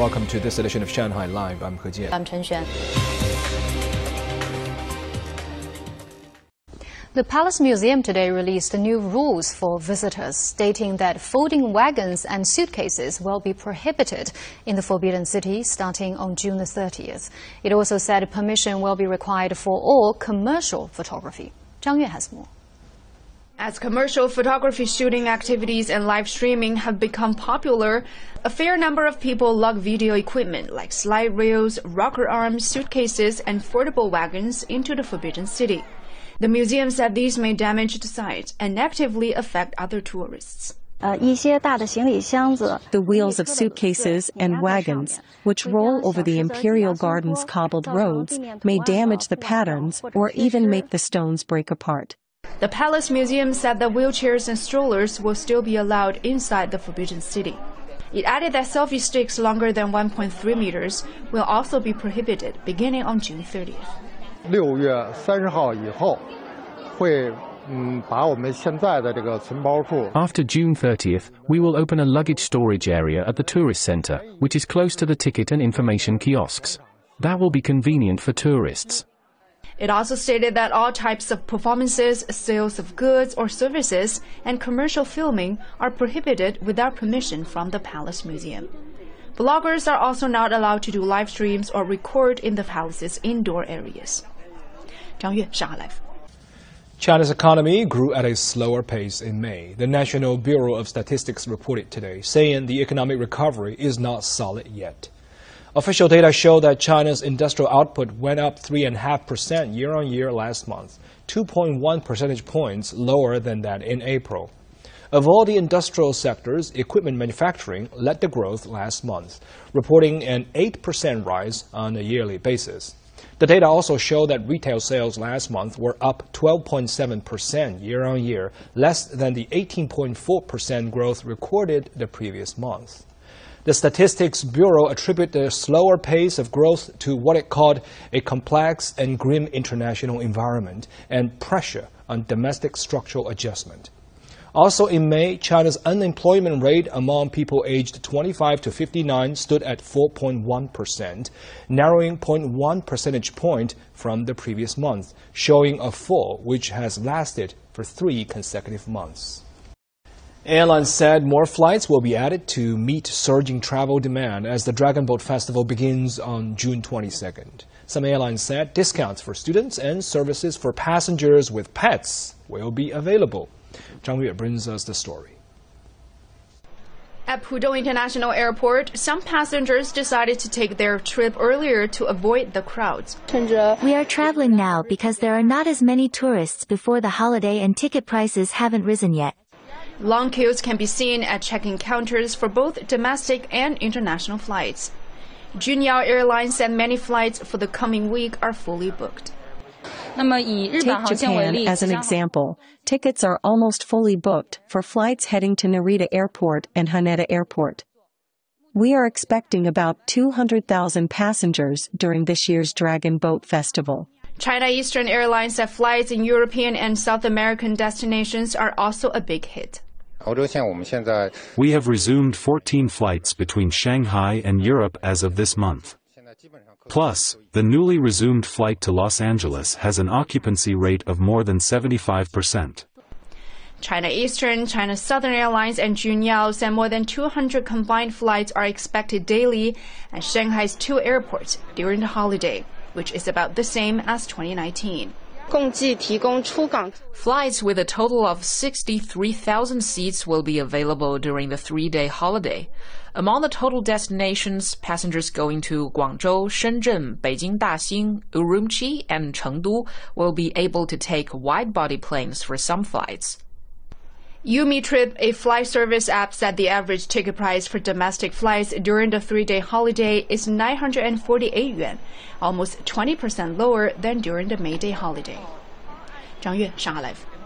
Welcome to this edition of Shanghai Live. I'm He Jian. I'm Chen Xuan. The Palace Museum today released new rules for visitors, stating that folding wagons and suitcases will be prohibited in the Forbidden City starting on June the 30th. It also said permission will be required for all commercial photography. Zhang Yue has more. As commercial photography shooting activities and live streaming have become popular, a fair number of people lug video equipment like slide rails, rocker arms, suitcases, and foldable wagons into the Forbidden City. The museum said these may damage the site and negatively affect other tourists. Uh, the wheels of suitcases and wagons, which roll over the Imperial Gardens cobbled roads, may damage the patterns or even make the stones break apart. The Palace Museum said that wheelchairs and strollers will still be allowed inside the Forbidden City. It added that selfie sticks longer than 1.3 meters will also be prohibited beginning on June 30th. 六月三十号以后，会嗯把我们现在的这个存包处。 After June 30th, we will open a luggage storage area at the tourist center, which is close to the ticket and information kiosks. That will be convenient for tourists. It also stated that all types of performances, sales of goods or services, and commercial filming are prohibited without permission from the Palace Museum. Bloggers are also not allowed to do live streams or record in the palace's indoor areas. Zhang Yue, Shanghai Live. China's economy grew at a slower pace in May, the National Bureau of Statistics reported today, saying the economic recovery is not solid yet. Official data show that China's industrial output went up 3.5% year on year last month, 2.1 percentage points lower than that in April. Of all the industrial sectors, equipment manufacturing led the growth last month, reporting an 8% rise on a yearly basis. The data also show that retail sales last month were up 12.7% year on year, less than the 18.4% growth recorded the previous month. The Statistics Bureau attributed the slower pace of growth to what it called a complex and grim international environment and pressure on domestic structural adjustment. Also in May, China's unemployment rate among people aged 25 to 59 stood at 4.1%, narrowing 0.1 percentage point from the previous month, showing a fall which has lasted for three consecutive months. Airlines said more flights will be added to meet surging travel demand as the Dragon Boat Festival begins on June 22nd. Some airlines said discounts for students and services for passengers with pets will be available. Zhang Yue brings us the story. At Pudong International Airport, some passengers decided to take their trip earlier to avoid the crowds. We are traveling now because there are not as many tourists before the holiday and ticket prices haven't risen yet. Long queues can be seen at check-in counters for both domestic and international flights. Juneyao Airlines said many flights for the coming week are fully booked. Take Japan as an example. Tickets are almost fully booked for flights heading to Narita Airport and Haneda Airport. We are expecting about 200,000 passengers during this year's Dragon Boat Festival. China Eastern Airlines said flights in European and South American destinations are also a big hit. We have resumed 14 flights between Shanghai and Europe as of this month. Plus, the newly resumed flight to Los Angeles has an occupancy rate of more than 75%. China Eastern, China Southern Airlines, and Juneyao send more than 200 combined flights are expected daily at Shanghai's two airports during the holiday, which is about the same as 2019. 共计提供出港 Flights with a total of 63,000 seats will be available during the three-day holiday. Among the total destinations, passengers going to Guangzhou, Shenzhen, Beijing Daxing, Urumqi, and Chengdu will be able to take wide-body planes for some flights. Umetrip, a flight service app, said the average ticket price for domestic flights during the three day holiday is 948 yuan, almost 20% lower than during the May Day holiday. 张悦，上海 Live。